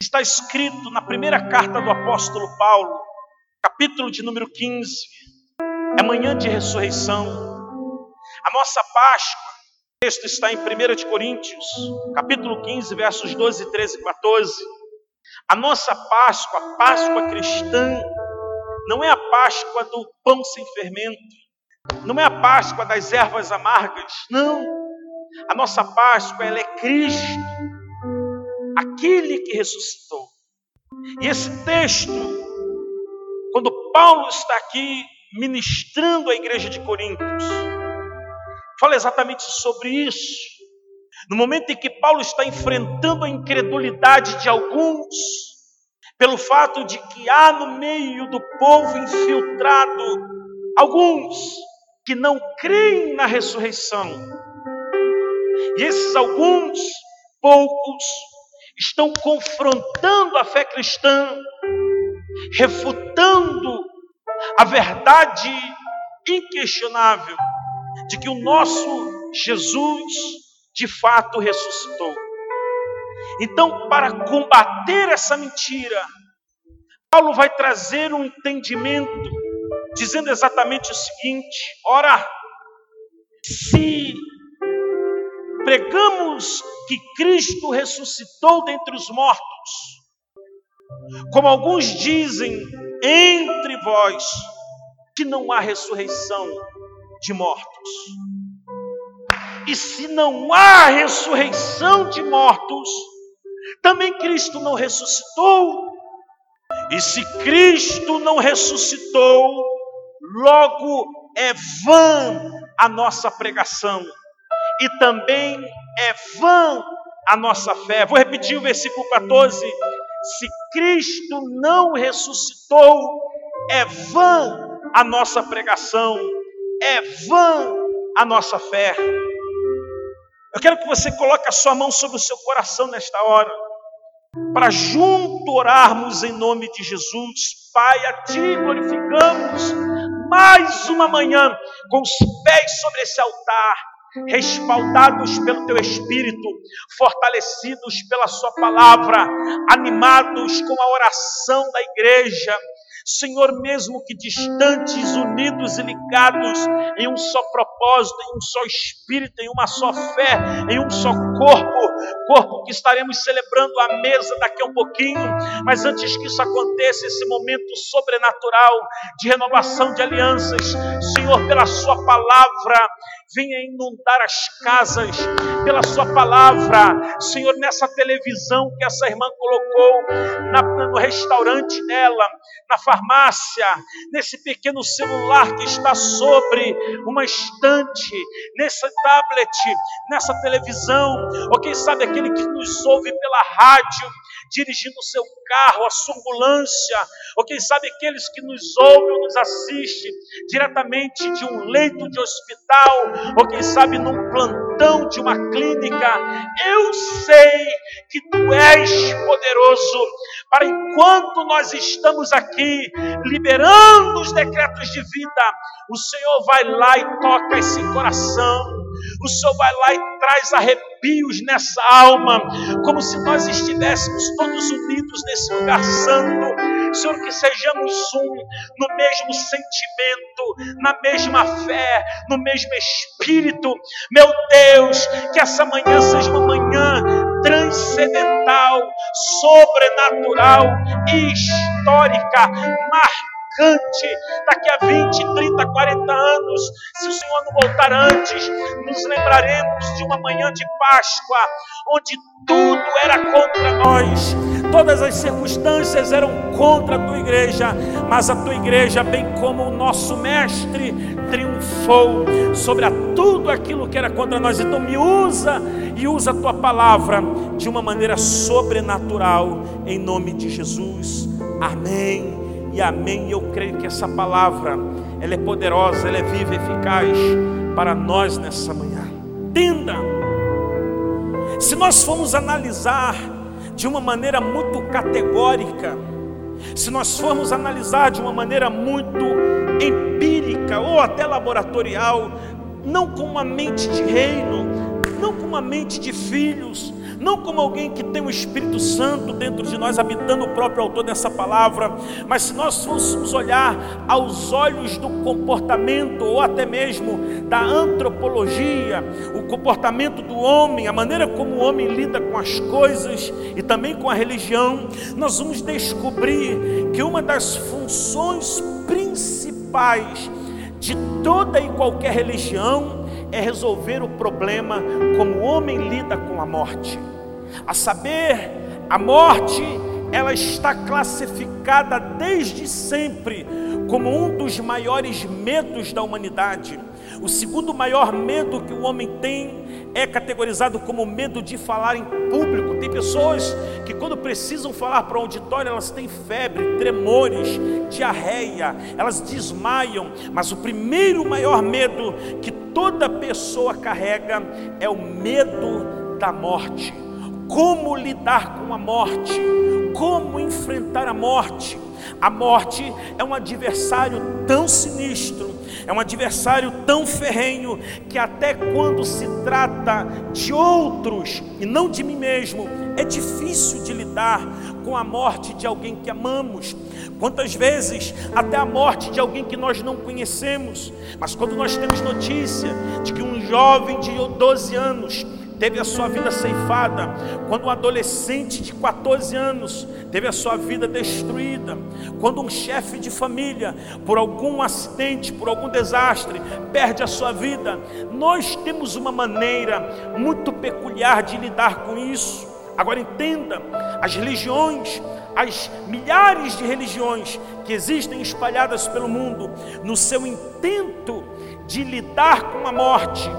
está escrito na primeira carta do apóstolo Paulo, capítulo de número 15. É manhã de ressurreição. A nossa Páscoa, o texto está em 1 de Coríntios, capítulo 15, versos 12, 13 e 14. A nossa Páscoa, a Páscoa cristã, não é a Páscoa do pão sem fermento, não é a Páscoa das ervas amargas, não. A nossa Páscoa, ela é Cristo, aquele que ressuscitou. E esse texto, quando Paulo está aqui ministrando à igreja de Coríntios, fala exatamente sobre isso. No momento em que Paulo está enfrentando a incredulidade de alguns, pelo fato de que há no meio do povo infiltrado alguns que não creem na ressurreição. E esses alguns, poucos, estão confrontando a fé cristã, refutando a verdade inquestionável de que o nosso Jesus de fato ressuscitou. Então, para combater essa mentira, Paulo vai trazer um entendimento, dizendo exatamente o seguinte: ora, se pregamos que Cristo ressuscitou dentre os mortos, como alguns dizem entre vós, que não há ressurreição de mortos. E se não há ressurreição de mortos, também Cristo não ressuscitou. E se Cristo não ressuscitou, logo é vã a nossa pregação e também é vã a nossa fé. Vou repetir o versículo 14. Se Cristo não ressuscitou, é vã a nossa pregação, é vã a nossa fé. Eu quero que você coloque a sua mão sobre o seu coração nesta hora, para junto orarmos em nome de Jesus. Pai, a Ti glorificamos mais uma manhã com os pés sobre esse altar respaldados pelo teu espírito, fortalecidos pela sua palavra, animados com a oração da igreja, Senhor, mesmo que distantes, unidos e ligados em um só propósito, em um só espírito, em uma só fé, em um só corpo, corpo que estaremos celebrando a mesa daqui a um pouquinho, mas antes que isso aconteça, esse momento sobrenatural de renovação de alianças, Senhor, pela Sua palavra, venha inundar as casas. Pela Sua palavra, Senhor, nessa televisão que essa irmã colocou na, no restaurante dela, na farmácia nesse pequeno celular que está sobre uma estante, nesse tablet, nessa televisão, ou quem sabe aquele que nos ouve pela rádio, dirigindo o seu carro, a sua ambulância, ou quem sabe aqueles que nos ouvem ou nos assistem diretamente de um leito de hospital, ou quem sabe num plantão de uma clínica, eu sei que tu és poderoso para enquanto nós estamos aqui liberando os decretos de vida, o Senhor vai lá e toca esse coração. O Senhor vai lá e traz arrepios nessa alma, como se nós estivéssemos todos unidos nesse lugar santo. Senhor, que sejamos um no mesmo sentimento, na mesma fé, no mesmo espírito. Meu Deus, que essa manhã seja uma manhã transcendental, sobrenatural, histórica, marcada marcante daqui a 20, 30, 40 anos. Se o Senhor não voltar antes, nos lembraremos de uma manhã de Páscoa, onde tudo era contra nós, todas as circunstâncias eram contra a tua igreja, mas a tua igreja, bem como o nosso Mestre, triunfou sobre tudo aquilo que era contra nós. Então, me usa e usa a tua palavra de uma maneira sobrenatural, em nome de Jesus. Amém e amém. Eu creio que essa palavra, ela é poderosa, ela é viva e eficaz para nós nessa manhã. Entenda, se nós formos analisar de uma maneira muito categórica, se nós formos analisar de uma maneira muito empírica ou até laboratorial, não com uma mente de reino, não com uma mente de filhos, não como alguém que tem o Espírito Santo dentro de nós, habitando o próprio autor dessa palavra, mas se nós fôssemos olhar aos olhos do comportamento, ou até mesmo da antropologia, o comportamento do homem, a maneira como o homem lida com as coisas e também com a religião, nós vamos descobrir que uma das funções principais de toda e qualquer religião é resolver o problema como o homem lida com a morte. A saber, a morte, ela está classificada desde sempre como um dos maiores medos da humanidade. O segundo maior medo que o homem tem é categorizado como medo de falar em público. Tem pessoas que, quando precisam falar para o auditório, elas têm febre, tremores, diarreia, elas desmaiam. Mas o primeiro maior medo que toda pessoa carrega é o medo da morte. Como lidar com a morte? Como enfrentar a morte? A morte é um adversário tão sinistro, é um adversário tão ferrenho, que até quando se trata de outros e não de mim mesmo, é difícil de lidar com a morte de alguém que amamos. Quantas vezes até a morte de alguém que nós não conhecemos, mas quando nós temos notícia de que um jovem de 12 anos teve a sua vida ceifada, quando um adolescente de 14 anos teve a sua vida destruída, quando um chefe de família, por algum acidente, por algum desastre, perde a sua vida, nós temos uma maneira muito peculiar de lidar com isso. Agora entenda, as religiões, as milhares de religiões que existem espalhadas pelo mundo, no seu intento de lidar com a morte,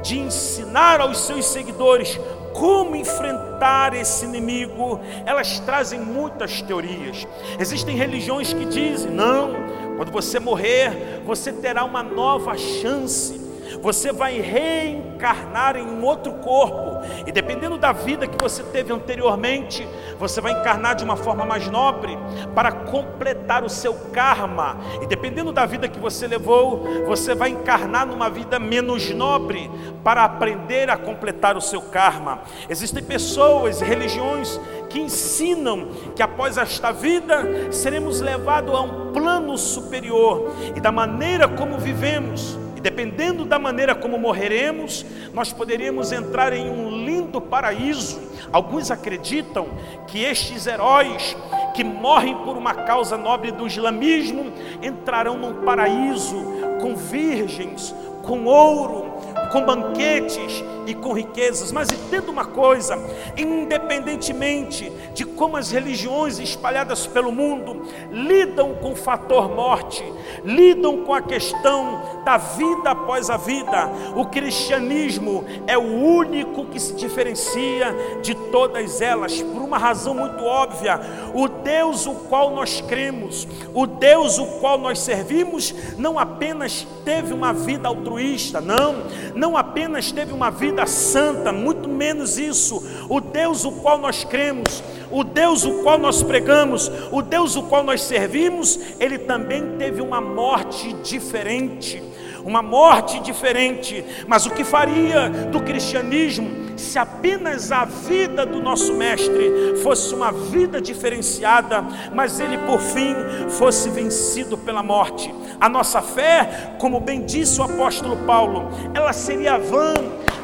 de ensinar aos seus seguidores como enfrentar esse inimigo, elas trazem muitas teorias. Existem religiões que dizem: não, quando você morrer, você terá uma nova chance você vai reencarnar em um outro corpo, e dependendo da vida que você teve anteriormente, você vai encarnar de uma forma mais nobre para completar o seu karma, e dependendo da vida que você levou, você vai encarnar numa vida menos nobre para aprender a completar o seu karma. Existem pessoas e religiões que ensinam que após esta vida seremos levados a um plano superior. E da maneira como vivemos e dependendo da maneira como morreremos, nós poderíamos entrar em um lindo paraíso. Alguns acreditam que estes heróis que morrem por uma causa nobre do islamismo entrarão num paraíso com virgens, com ouro, com banquetes e com riquezas. Mas entenda uma coisa: independentemente de como as religiões espalhadas pelo mundo lidam com o fator morte, lidam com a questão da vida após a vida, o cristianismo é o único que se diferencia de todas elas, por uma razão muito óbvia: o Deus o qual nós cremos, o Deus o qual nós servimos, não apenas teve uma vida altruísta, não, não apenas teve uma vida santa, muito menos isso. O Deus o qual nós cremos, o Deus o qual nós pregamos, o Deus o qual nós servimos, ele também teve uma morte diferente. Uma morte diferente, mas o que faria do cristianismo se apenas a vida do nosso Mestre fosse uma vida diferenciada, mas ele por fim fosse vencido pela morte? A nossa fé, como bem disse o apóstolo Paulo, ela seria vã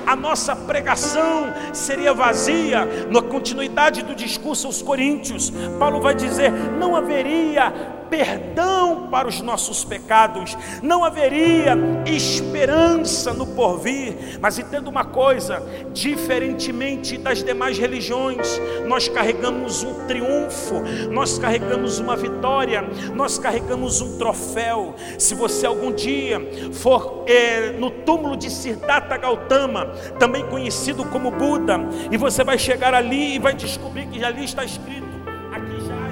a nossa pregação seria vazia. Na continuidade do discurso aos Coríntios, Paulo vai dizer: não haveria perdão para os nossos pecados, não haveria esperança no porvir. Mas entenda uma coisa: diferentemente das demais religiões, nós carregamos um triunfo, nós carregamos uma vitória, nós carregamos um troféu. Se você algum dia for é, no túmulo de Siddhartha Gautama, também conhecido como Buda, e você vai chegar ali e vai descobrir que ali está escrito jaz o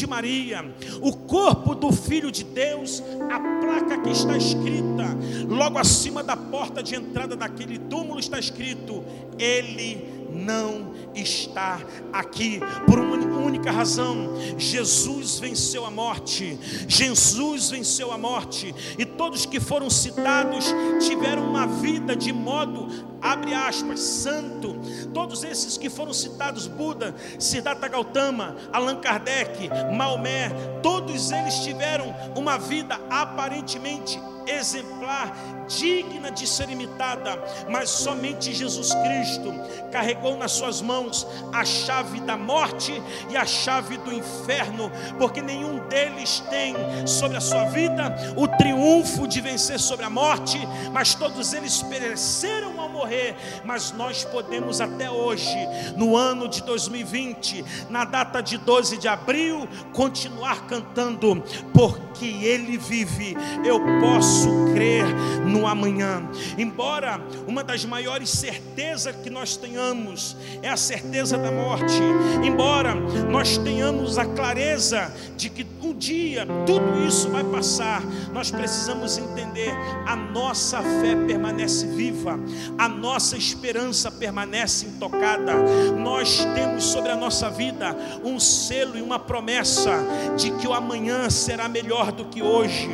de Maria, o corpo do filho de Deus, a placa que está escrita logo acima da porta de entrada daquele túmulo está escrito: Ele não está aqui por uma única razão: Jesus venceu a morte. Jesus venceu a morte, e todos que foram citados tiveram uma vida de modo, abre aspas, santo. Todos esses que foram citados, Buda, Siddhartha Gautama, Allan Kardec, Maomé, todos eles tiveram uma vida aparentemente exemplar, digna de ser imitada, mas somente Jesus Cristo carregou nas suas mãos a chave da morte e a chave do inferno, porque nenhum deles tem sobre a sua vida o triunfo de vencer sobre a morte, mas todos eles pereceram morrer, mas nós podemos até hoje, no ano de 2020, na data de 12 de abril, continuar cantando, porque Ele vive, eu posso crer no amanhã. Embora uma das maiores certezas que nós tenhamos é a certeza da morte, embora nós tenhamos a clareza de que um dia tudo isso vai passar, nós precisamos entender a nossa fé permanece viva, a nossa esperança permanece intocada. Nós temos sobre a nossa vida um selo e uma promessa de que o amanhã será melhor do que hoje.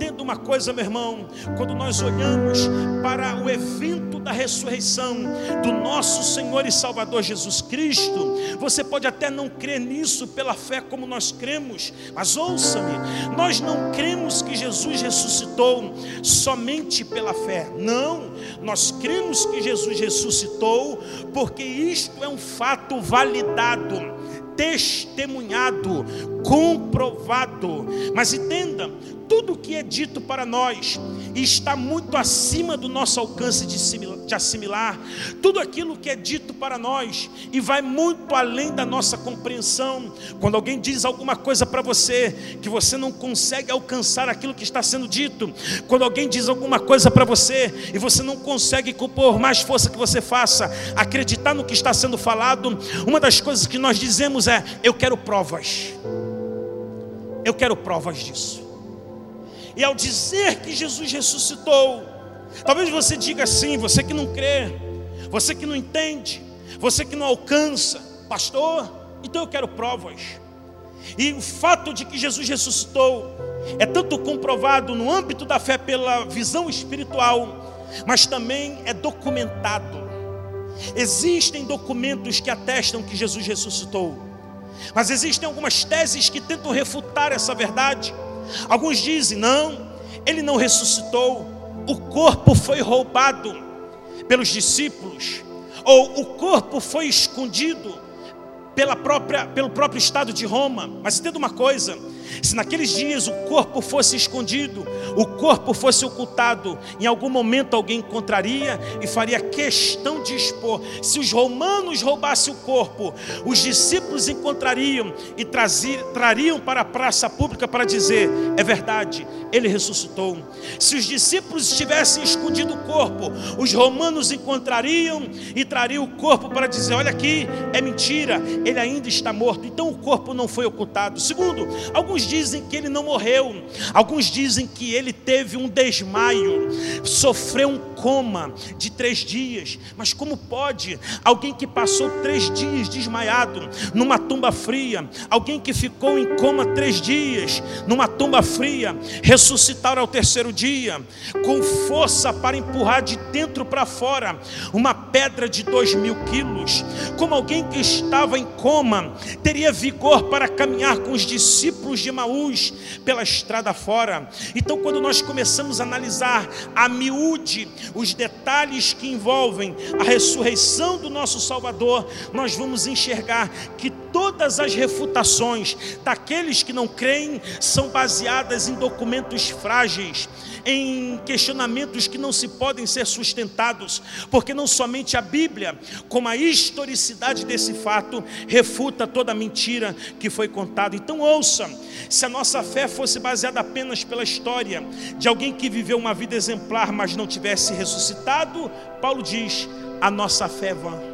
Entenda uma coisa, meu irmão, quando nós olhamos para o evento da ressurreição do nosso Senhor e Salvador Jesus Cristo, você pode até não crer nisso pela fé como nós cremos, mas ouça-me, nós não cremos que Jesus ressuscitou somente pela fé, não, nós cremos que Jesus ressuscitou porque isto é um fato validado testemunhado, comprovado. Mas entenda, tudo que é dito para nós está muito acima do nosso alcance de assimilar, tudo aquilo que é dito para nós e vai muito além da nossa compreensão. Quando alguém diz alguma coisa para você que você não consegue alcançar aquilo que está sendo dito, quando alguém diz alguma coisa para você e você não consegue, por mais força que você faça, acreditar no que está sendo falado, uma das coisas que nós dizemos é: Eu quero provas. Eu quero provas disso. E ao dizer que Jesus ressuscitou, talvez você diga assim, você que não crê, você que não entende, você que não alcança, pastor, então eu quero provas. E o fato de que Jesus ressuscitou é tanto comprovado no âmbito da fé pela visão espiritual, mas também é documentado. Existem documentos que atestam que Jesus ressuscitou, mas existem algumas teses que tentam refutar essa verdade. Alguns dizem: não, ele não ressuscitou, o corpo foi roubado pelos discípulos, ou o corpo foi escondido pela própria, pelo próprio estado de Roma. Mas entenda uma coisa: se naqueles dias o corpo fosse escondido, o corpo fosse ocultado, em algum momento alguém encontraria e faria questão de expor. Se os romanos roubassem o corpo, os discípulos encontrariam e traziam, trariam para a praça pública para dizer: é verdade, ele ressuscitou. Se os discípulos tivessem escondido o corpo, os romanos encontrariam e trariam o corpo para dizer: olha aqui, é mentira, ele ainda está morto. Então o corpo não foi ocultado. Segundo, alguns dizem que ele não morreu, alguns dizem que ele teve um desmaio, sofreu um coma de três dias. Mas como pode alguém que passou três dias desmaiado numa tumba fria, alguém que ficou em coma três dias numa tumba fria, ressuscitar ao terceiro dia, com força para empurrar de dentro para fora uma pedra de dois mil quilos? Como alguém que estava em coma teria vigor para caminhar com os discípulos de Maús pela estrada fora? Então, quando nós começamos a analisar a miúde os detalhes que envolvem a ressurreição do nosso Salvador, nós vamos enxergar que todas as refutações daqueles que não creem são baseadas em documentos frágeis, em questionamentos que não se podem ser sustentados, porque não somente a Bíblia, como a historicidade desse fato, refuta toda a mentira que foi contada. Então, ouça: se a nossa fé fosse baseada apenas pela história de alguém que viveu uma vida exemplar, mas não tivesse ressuscitado, Paulo diz: a nossa fé vã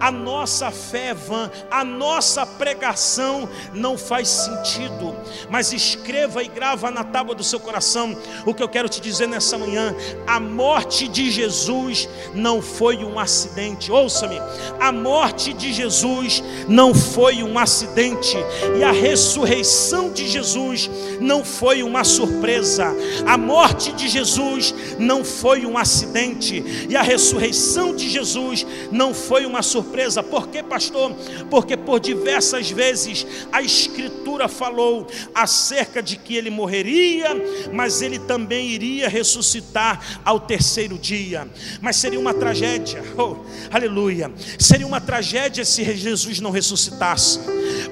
a nossa fé é vã, a nossa pregação não faz sentido. Mas escreva e grava na tábua do seu coração o que eu quero te dizer nessa manhã: a morte de Jesus não foi um acidente. Ouça-me, a morte de Jesus não foi um acidente, e a ressurreição de Jesus não foi uma surpresa. A morte de Jesus não foi um acidente, e a ressurreição de Jesus não foi uma surpresa. Por quê, pastor? Porque por diversas vezes a Escritura falou acerca de que ele morreria, mas ele também iria ressuscitar ao terceiro dia. Mas seria uma tragédia, oh, aleluia. Seria uma tragédia se Jesus não ressuscitasse.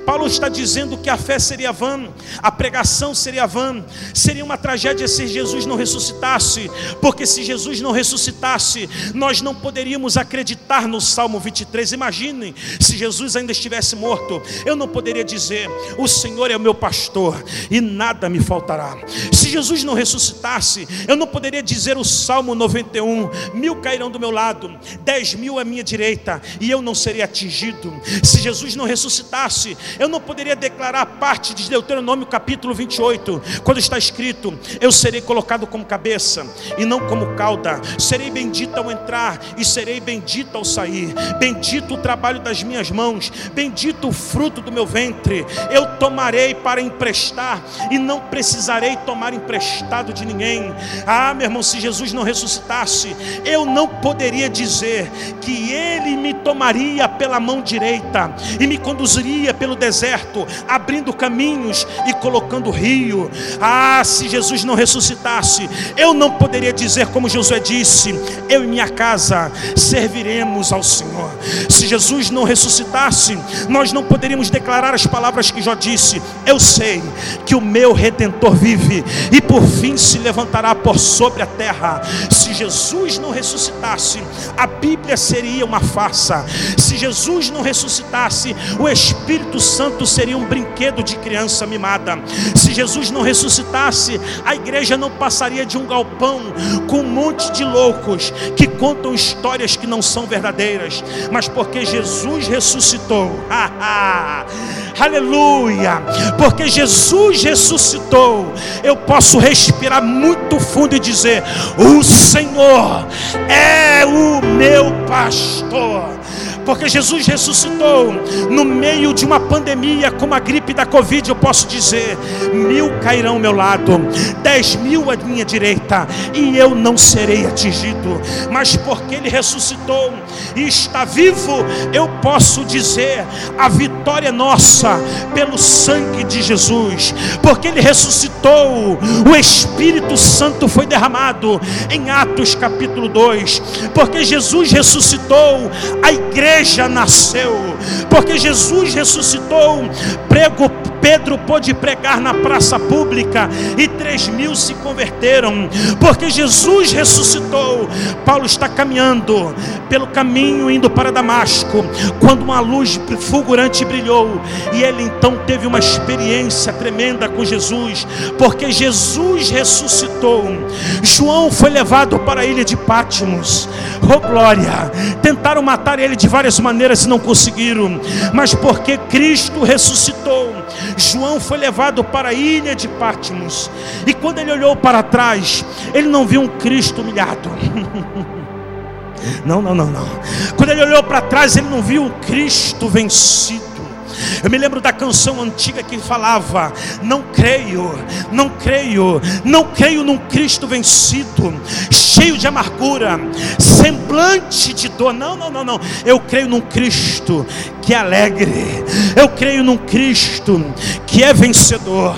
Paulo está dizendo que a fé seria vã, a pregação seria vã, seria uma tragédia se Jesus não ressuscitasse, porque se Jesus não ressuscitasse, nós não poderíamos acreditar no Salmo 23. Imaginem se Jesus ainda estivesse morto, eu não poderia dizer: O Senhor é o meu pastor e nada me faltará. Se Jesus não ressuscitasse, eu não poderia dizer o Salmo 91: Mil cairão do meu lado, dez mil à minha direita, e eu não seria atingido. Se Jesus não ressuscitasse, eu não poderia declarar parte de Deuteronômio capítulo 28, quando está escrito: Eu serei colocado como cabeça e não como cauda, serei bendito ao entrar e serei bendito ao sair, bendito o trabalho das minhas mãos, bendito o fruto do meu ventre, eu tomarei para emprestar e não precisarei tomar emprestado de ninguém. Ah, meu irmão, se Jesus não ressuscitasse, eu não poderia dizer que Ele me tomaria pela mão direita e me conduziria pelo deserto, abrindo caminhos e colocando rio. Ah, se Jesus não ressuscitasse, eu não poderia dizer como Josué disse: Eu e minha casa serviremos ao Senhor. Se Jesus não ressuscitasse, nós não poderíamos declarar as palavras que Jó disse: Eu sei que o meu redentor vive e por fim se levantará por sobre a terra. Se Jesus não ressuscitasse, a Bíblia seria uma farsa. Se Jesus não ressuscitasse, o Espírito Santo seria um brinquedo de criança mimada. Se Jesus não ressuscitasse, a igreja não passaria de um galpão com um monte de loucos que contam histórias que não são verdadeiras, mas porque Jesus ressuscitou. Aleluia! Porque Jesus ressuscitou, eu posso respirar muito fundo e dizer: O Senhor é o meu pastor porque Jesus ressuscitou no meio de uma pandemia como a gripe da Covid. Eu posso dizer: mil cairão ao meu lado, dez mil à minha direita, e eu não serei atingido. Mas porque Ele ressuscitou e está vivo, eu posso dizer: a vitória é nossa pelo sangue de Jesus, porque Ele ressuscitou, o Espírito Santo foi derramado em Atos capítulo 2, porque Jesus ressuscitou, a igreja igreja nasceu, porque Jesus ressuscitou, prego Pedro pôde pregar na praça pública e três mil se converteram, porque Jesus ressuscitou. Paulo está caminhando pelo caminho indo para Damasco, quando uma luz fulgurante brilhou, e ele então teve uma experiência tremenda com Jesus, porque Jesus ressuscitou. João foi levado para a ilha de Pátimos, oh glória! Tentaram matar ele de várias maneiras e não conseguiram, mas porque Cristo ressuscitou, João foi levado para a ilha de Patmos. E quando ele olhou para trás, ele não viu um Cristo humilhado. Não, não, não, não. Quando ele olhou para trás, ele não viu um Cristo vencido. Eu me lembro da canção antiga que falava: Não creio, não creio, não creio num Cristo vencido, cheio de amargura, semblante de dor. Não, não, não, não. Eu creio num Cristo que é alegre. Eu creio num Cristo que é vencedor.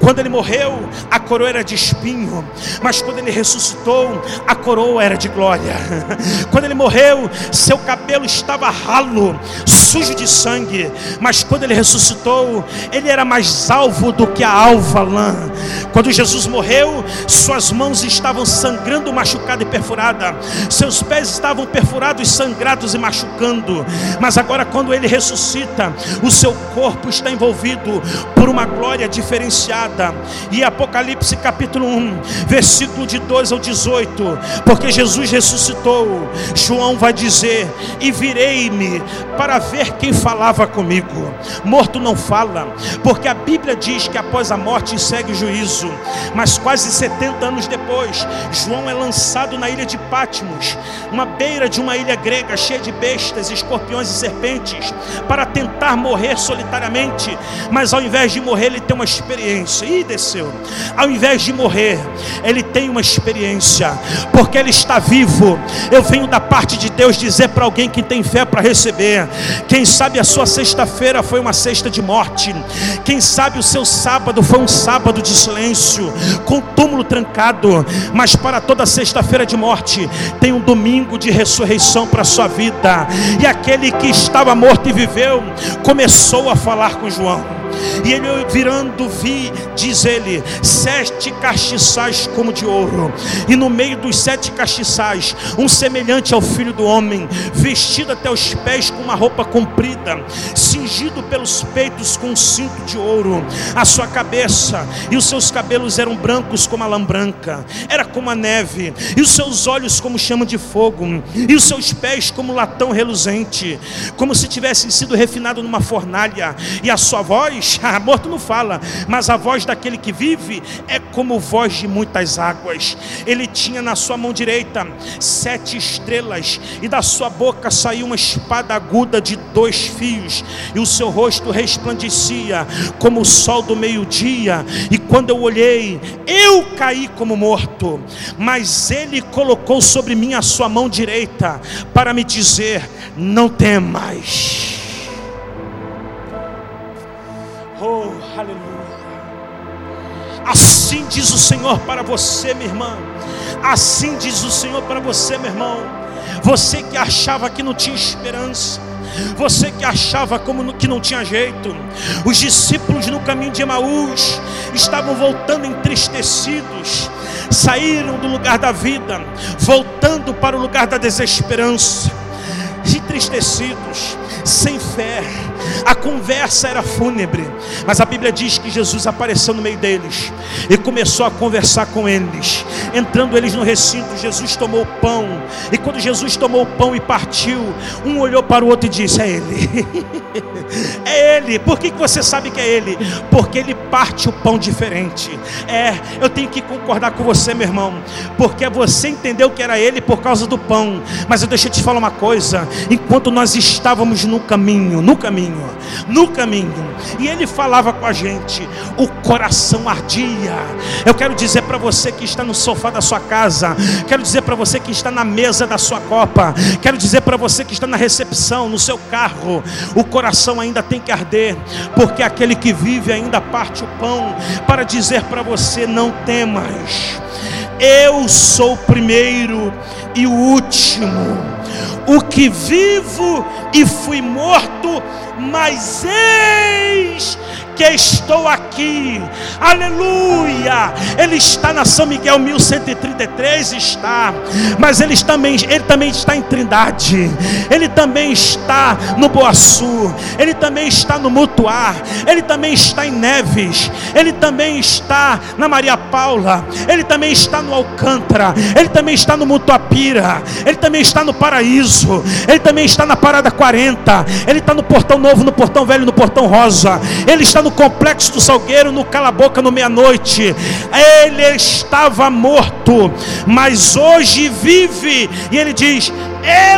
Quando ele morreu, a coroa era de espinho, mas quando ele ressuscitou, a coroa era de glória. Quando ele morreu, seu cabelo estava ralo, sujo de sangue, mas quando ele ressuscitou, ele era mais alvo do que a alva lã. Quando Jesus morreu, suas mãos estavam sangrando, machucada e perfurada, seus pés estavam perfurados, sangrados e machucando. Mas agora, quando ele ressuscita, o seu corpo está envolvido por uma glória diferenciada. E Apocalipse capítulo 1, versículo de 2 ao 18, porque Jesus ressuscitou, João vai dizer: E virei-me para ver quem falava comigo. Morto não fala, porque a Bíblia diz que após a morte segue o juízo. Mas quase 70 anos depois, João é lançado na ilha de Patmos, uma beira de uma ilha grega cheia de bestas, escorpiões e serpentes, para tentar morrer solitariamente. Mas ao invés de morrer, ele tem uma experiência. E desceu. Ao invés de morrer, ele tem uma experiência, porque ele está vivo. Eu venho da parte de Deus dizer para alguém que tem fé para receber. Quem sabe a sua sexta-feira foi uma sexta de morte. Quem sabe o seu sábado foi um sábado de silêncio, com túmulo trancado. Mas para toda sexta-feira de morte, tem um domingo de ressurreição para a sua vida. E aquele que estava morto e viveu, começou a falar com João. E ele virando, vi, diz ele, sete castiçais como de ouro, e no meio dos sete castiçais, um semelhante ao filho do homem, vestido até os pés com uma roupa comprida, cingido pelos peitos com um cinto de ouro, a sua cabeça e os seus cabelos eram brancos como a lã branca, era como a neve, e os seus olhos como chama de fogo, e os seus pés como latão reluzente, como se tivessem sido refinados numa fornalha, e a sua voz voz, morto não fala, mas a voz daquele que vive é como voz de muitas águas. Ele tinha na sua mão direita sete estrelas, e da sua boca saiu uma espada aguda de dois fios, e o seu rosto resplandecia como o sol do meio-dia. E quando eu olhei, eu caí como morto, mas ele colocou sobre mim a sua mão direita para me dizer: Não temas. Oh, aleluia. Assim diz o Senhor para você, minha irmã. Assim diz o Senhor para você, meu irmão. Você que achava que não tinha esperança. Você que achava como que não tinha jeito, os discípulos no caminho de Emaús estavam voltando entristecidos, saíram do lugar da vida, voltando para o lugar da desesperança, entristecidos, sem fé, a conversa era fúnebre, mas a Bíblia diz que Jesus apareceu no meio deles e começou a conversar com eles. Entrando eles no recinto, Jesus tomou o pão, e quando Jesus tomou o pão e partiu, um olhou para o outro e disse: É Ele, é Ele. Por que você sabe que é Ele? Porque Ele parte o pão diferente. É, eu tenho que concordar com você, meu irmão, porque você entendeu que era Ele por causa do pão, mas eu deixa eu te falar uma coisa: enquanto nós estávamos no caminho, no caminho, no caminho, e ele falava com a gente, o coração ardia. Eu quero dizer para você que está no sofá da sua casa, quero dizer para você que está na mesa da sua copa, quero dizer para você que está na recepção, no seu carro, o coração ainda tem que arder, porque aquele que vive ainda parte o pão para dizer para você: não temas. Eu sou o primeiro e o último, o que vivo e fui morto mas eis que estou aqui, aleluia. Ele está na São Miguel 1133, está, mas ele também, ele também está em Trindade, ele também está no Boaçu, ele também está no Mutuar, ele também está em Neves, ele também está na Maria Paula, ele também está no Alcântara, ele também está no Mutuapira, ele também está no Paraíso, ele também está na Parada 40, ele está no Portão Novo, no Portão Velho, no Portão Rosa, ele está no complexo do Salgueiro, no Cala-Boca, no meia-noite. Ele estava morto, mas hoje vive. E ele diz: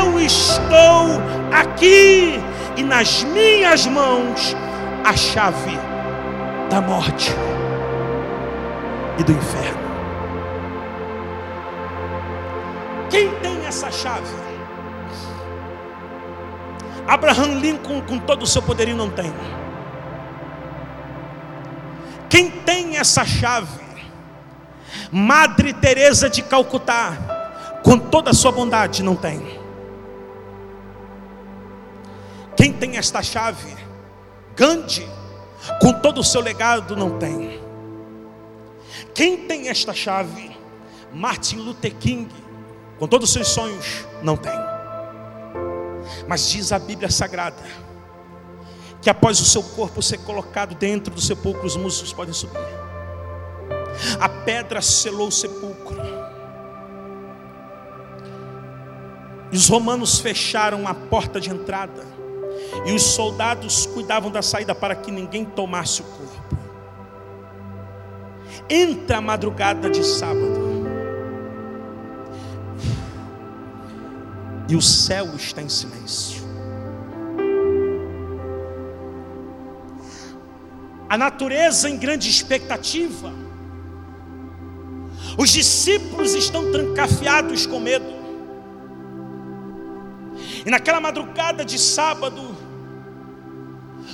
Eu estou aqui, e nas minhas mãos a chave da morte e do inferno. Quem tem essa chave? Abraham Lincoln, com todo o seu poderio, não tem. Quem tem essa chave? Madre Teresa de Calcutá, com toda a sua bondade, não tem. Quem tem esta chave? Gandhi, com todo o seu legado, não tem. Quem tem esta chave? Martin Luther King, com todos os seus sonhos, não tem. Mas diz a Bíblia Sagrada que após o seu corpo ser colocado dentro do sepulcro, os músicos podem subir. A pedra selou o sepulcro. E os romanos fecharam a porta de entrada. E os soldados cuidavam da saída para que ninguém tomasse o corpo. Entra a madrugada de sábado. E o céu está em silêncio. A natureza em grande expectativa. Os discípulos estão trancafiados com medo. E naquela madrugada de sábado,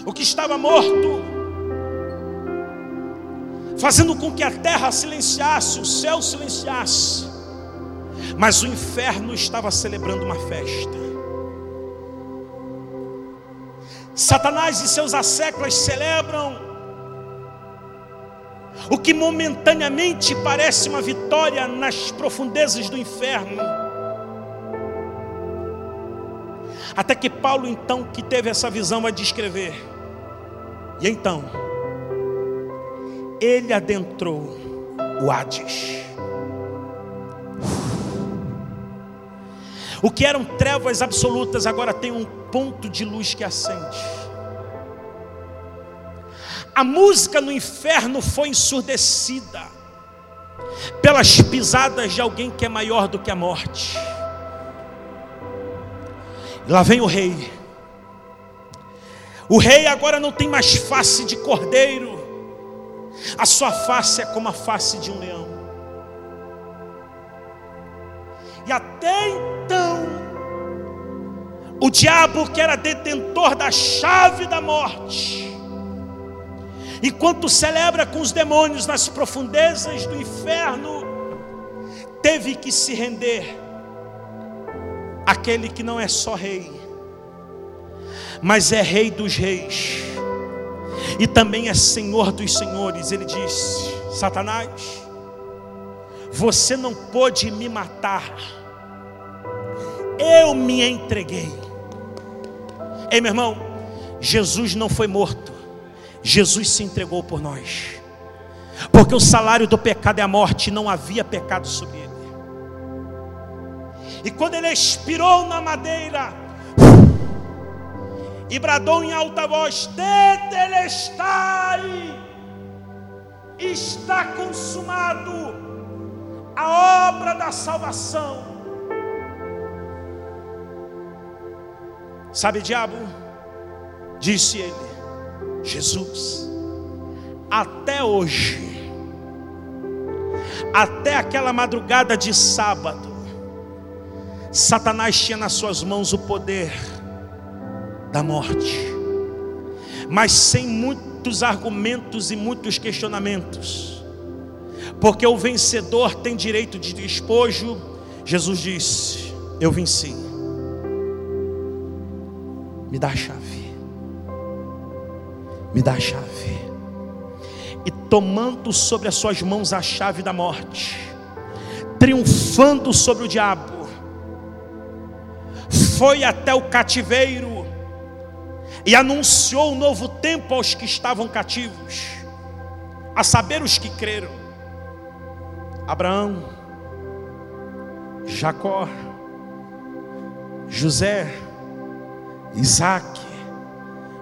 o que estava morto, fazendo com que a terra silenciasse, o céu silenciasse, mas o inferno estava celebrando uma festa. Satanás e seus asseclas celebram o que momentaneamente parece uma vitória nas profundezas do inferno. Até que Paulo, então, que teve essa visão, vai descrever. E então, ele adentrou o Hades. O que eram trevas absolutas agora tem um ponto de luz que acende. A música no inferno foi ensurdecida pelas pisadas de alguém que é maior do que a morte. Lá vem o rei. O rei agora não tem mais face de cordeiro, a sua face é como a face de um leão. E até o diabo, que era detentor da chave da morte, enquanto celebra com os demônios nas profundezas do inferno, teve que se render aquele que não é só rei, mas é rei dos reis, e também é senhor dos senhores. Ele disse: Satanás, você não pôde me matar, eu me entreguei. Ei, meu irmão, Jesus não foi morto, Jesus se entregou por nós, porque o salário do pecado é a morte, não havia pecado sobre ele. E quando ele expirou na madeira, e bradou em alta voz: Tetelestai, está consumado a obra da salvação. Sabe, diabo, disse ele, Jesus, até hoje, até aquela madrugada de sábado, Satanás tinha nas suas mãos o poder da morte, mas sem muitos argumentos e muitos questionamentos, porque o vencedor tem direito de despojo. Jesus disse: Eu venci, me dá a chave, me dá a chave, e tomando sobre as suas mãos a chave da morte, triunfando sobre o diabo, foi até o cativeiro e anunciou um novo tempo aos que estavam cativos, a saber os que creram. Abraão, Jacó, José, Isaac,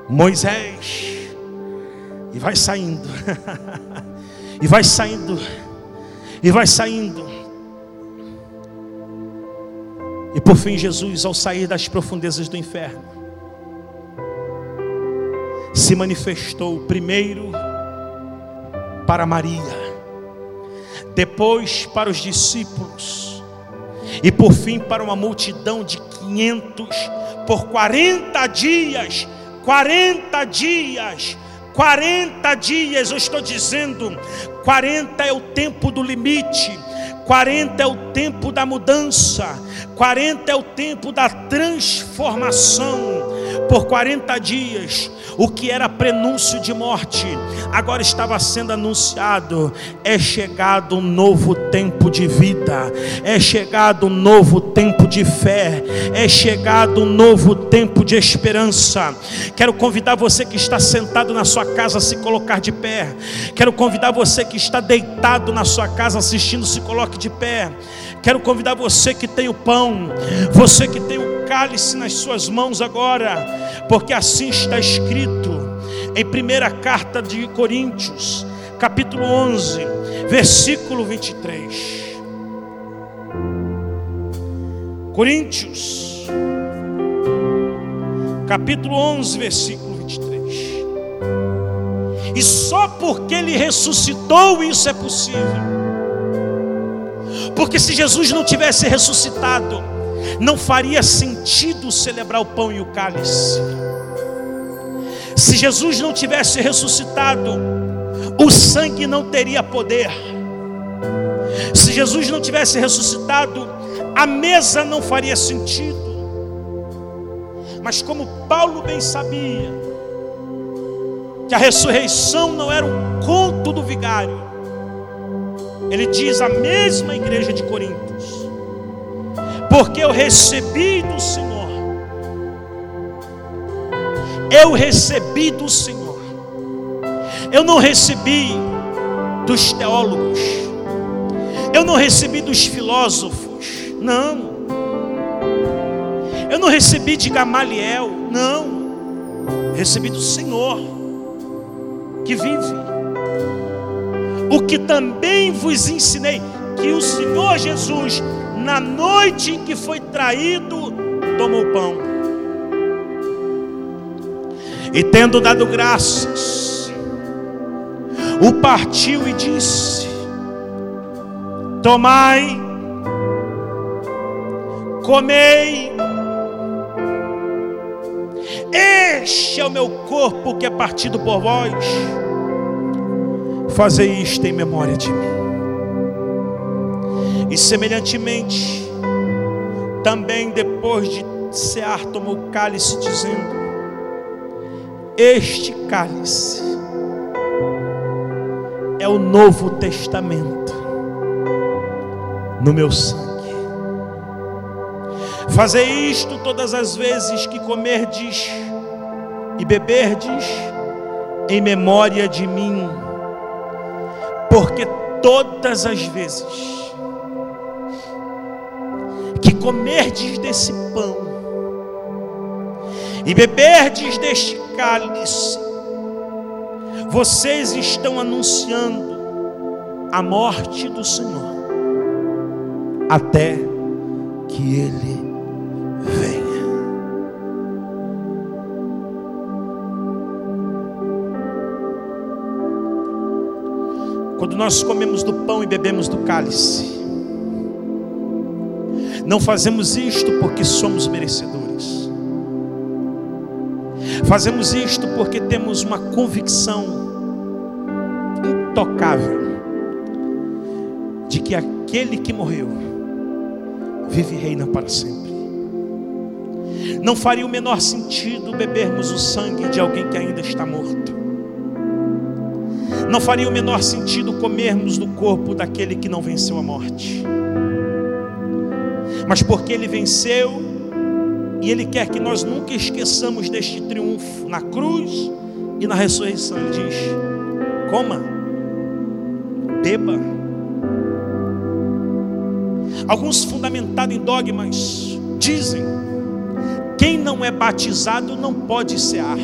Moisés, e vai saindo, e vai saindo, e vai saindo. E por fim, Jesus, ao sair das profundezas do inferno, se manifestou primeiro para Maria, depois para os discípulos, e por fim para uma multidão de 500 por 40 dias. 40 dias 40 dias, eu estou dizendo, 40 é o tempo do limite, 40 é o tempo da mudança, 40 é o tempo da transformação. Por 40 dias, o que era prenúncio de morte, agora estava sendo anunciado: é chegado um novo tempo de vida, é chegado um novo tempo de fé, é chegado um novo tempo de esperança. Quero convidar você que está sentado na sua casa a se colocar de pé. Quero convidar você que está deitado na sua casa assistindo, se coloque de pé. Quero convidar você que tem o pão, você que tem o cálice nas suas mãos agora, porque assim está escrito em primeira carta de Coríntios, capítulo 11, versículo 23. Coríntios, capítulo 11, versículo 23. E só porque ele ressuscitou, isso é possível. Porque se Jesus não tivesse ressuscitado, não faria sentido celebrar o pão e o cálice. Se Jesus não tivesse ressuscitado, o sangue não teria poder. Se Jesus não tivesse ressuscitado, a mesa não faria sentido. Mas como Paulo bem sabia que a ressurreição não era um conto do vigário, ele diz à mesma igreja de Coríntios: Porque eu recebi do Senhor, eu recebi do Senhor, eu não recebi dos teólogos, eu não recebi dos filósofos, não, eu não recebi de Gamaliel, não, recebi do Senhor que vive. O que também vos ensinei, que o Senhor Jesus, na noite em que foi traído, tomou pão. E tendo dado graças, o partiu e disse: Tomai, comei, este é o meu corpo que é partido por vós Fazer isto em memória de mim. E semelhantemente, também depois de cear, tomou o cálice, dizendo: Este cálice é o novo testamento no meu sangue. Fazer isto todas as vezes que comerdes e beberdes em memória de mim porque todas as vezes comerdes desse pão e beberdes deste cálice, vocês estão anunciando a morte do Senhor até que Ele venha. Quando nós comemos do pão e bebemos do cálice, não fazemos isto porque somos merecedores. Fazemos isto porque temos uma convicção intocável de que aquele que morreu vive e reina para sempre. Não faria o menor sentido bebermos o sangue de alguém que ainda está morto. Não faria o menor sentido comermos do corpo daquele que não venceu a morte. Mas porque ele venceu, e ele quer que nós nunca esqueçamos deste triunfo na cruz e na ressurreição. Ele diz: coma, beba. Alguns fundamentados em dogmas dizem: quem não é batizado não pode cear.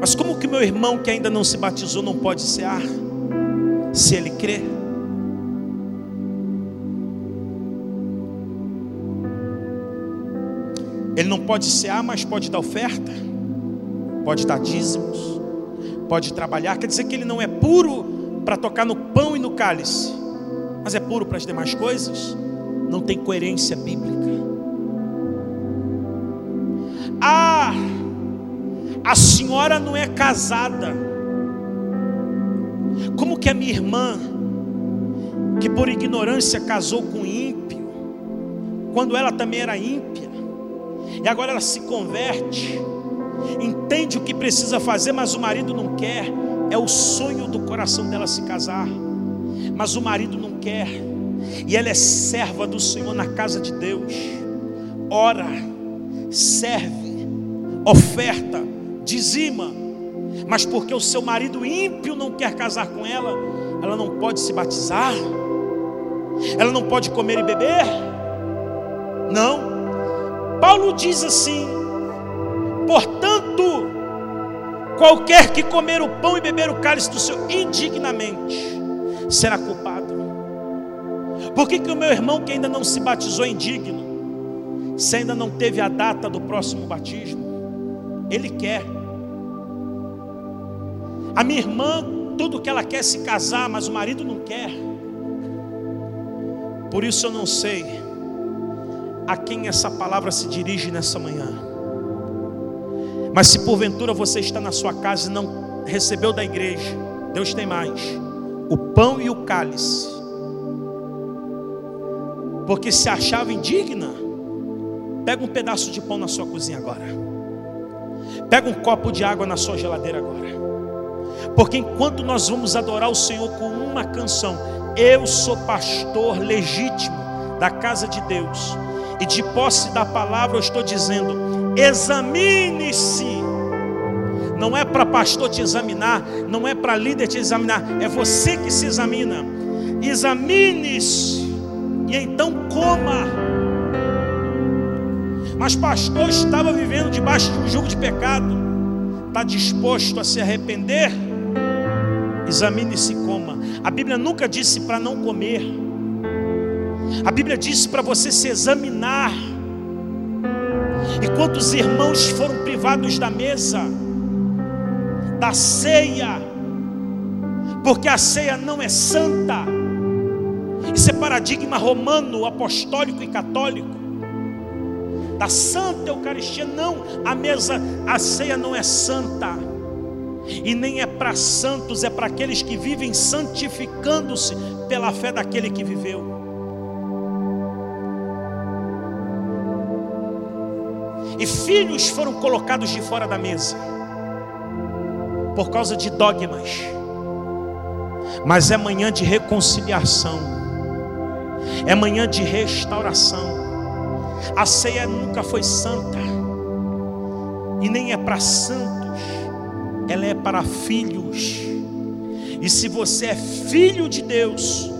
Mas como que meu irmão que ainda não se batizou não pode cear? Se ele crê? Ele não pode cear, mas pode dar oferta, pode dar dízimos, pode trabalhar. Quer dizer que ele não é puro para tocar no pão e no cálice, mas é puro para as demais coisas. Não tem coerência bíblica. A senhora não é casada. Que a minha irmã, que por ignorância casou com ímpio, quando ela também era ímpia, e agora ela se converte, entende o que precisa fazer, mas o marido não quer, é o sonho do coração dela se casar, mas o marido não quer, e ela é serva do Senhor na casa de Deus, ora, serve, oferta, dizima, mas porque o seu marido ímpio não quer casar com ela, ela não pode se batizar, ela não pode comer e beber, não. Paulo diz assim: portanto, qualquer que comer o pão e beber o cálice do Senhor indignamente será culpado. Por que, que o meu irmão que ainda não se batizou é indigno? Se ainda não teve a data do próximo batismo, ele quer. A minha irmã, tudo que ela quer se casar, mas o marido não quer. Por isso eu não sei a quem essa palavra se dirige nessa manhã. Mas se porventura você está na sua casa e não recebeu da igreja, Deus tem mais: o pão e o cálice. Porque se achava indigna, pega um pedaço de pão na sua cozinha agora. Pega um copo de água na sua geladeira agora. Porque enquanto nós vamos adorar o Senhor com uma canção, eu sou pastor legítimo da casa de Deus, e de posse da palavra eu estou dizendo: examine-se. Não é para pastor te examinar, não é para líder te examinar, é você que se examina. Examine-se e então coma. Mas pastor estava vivendo debaixo de um jugo de pecado, está disposto a se arrepender? Examine-se e coma. A Bíblia nunca disse para não comer. A Bíblia disse para você se examinar. E quantos irmãos foram privados da mesa, da ceia, porque a ceia não é santa. Isso é paradigma romano, apostólico e católico. Da santa Eucaristia, não, a mesa, a ceia não é santa e nem é para santos, é para aqueles que vivem santificando-se pela fé daquele que viveu. E filhos foram colocados de fora da mesa por causa de dogmas. Mas é manhã de reconciliação, é manhã de restauração. A ceia nunca foi santa, e nem é para santos ela é para filhos. E se você é filho de Deus,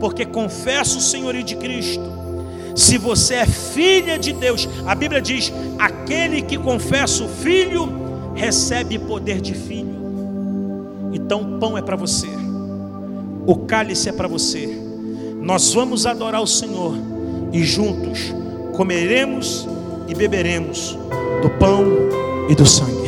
porque confessa o senhorio de Cristo, se você é filha de Deus, a Bíblia diz: aquele que confessa o filho recebe poder de filho. Então, o pão é para você, o cálice é para você. Nós vamos adorar o Senhor e juntos comeremos e beberemos do pão e do sangue.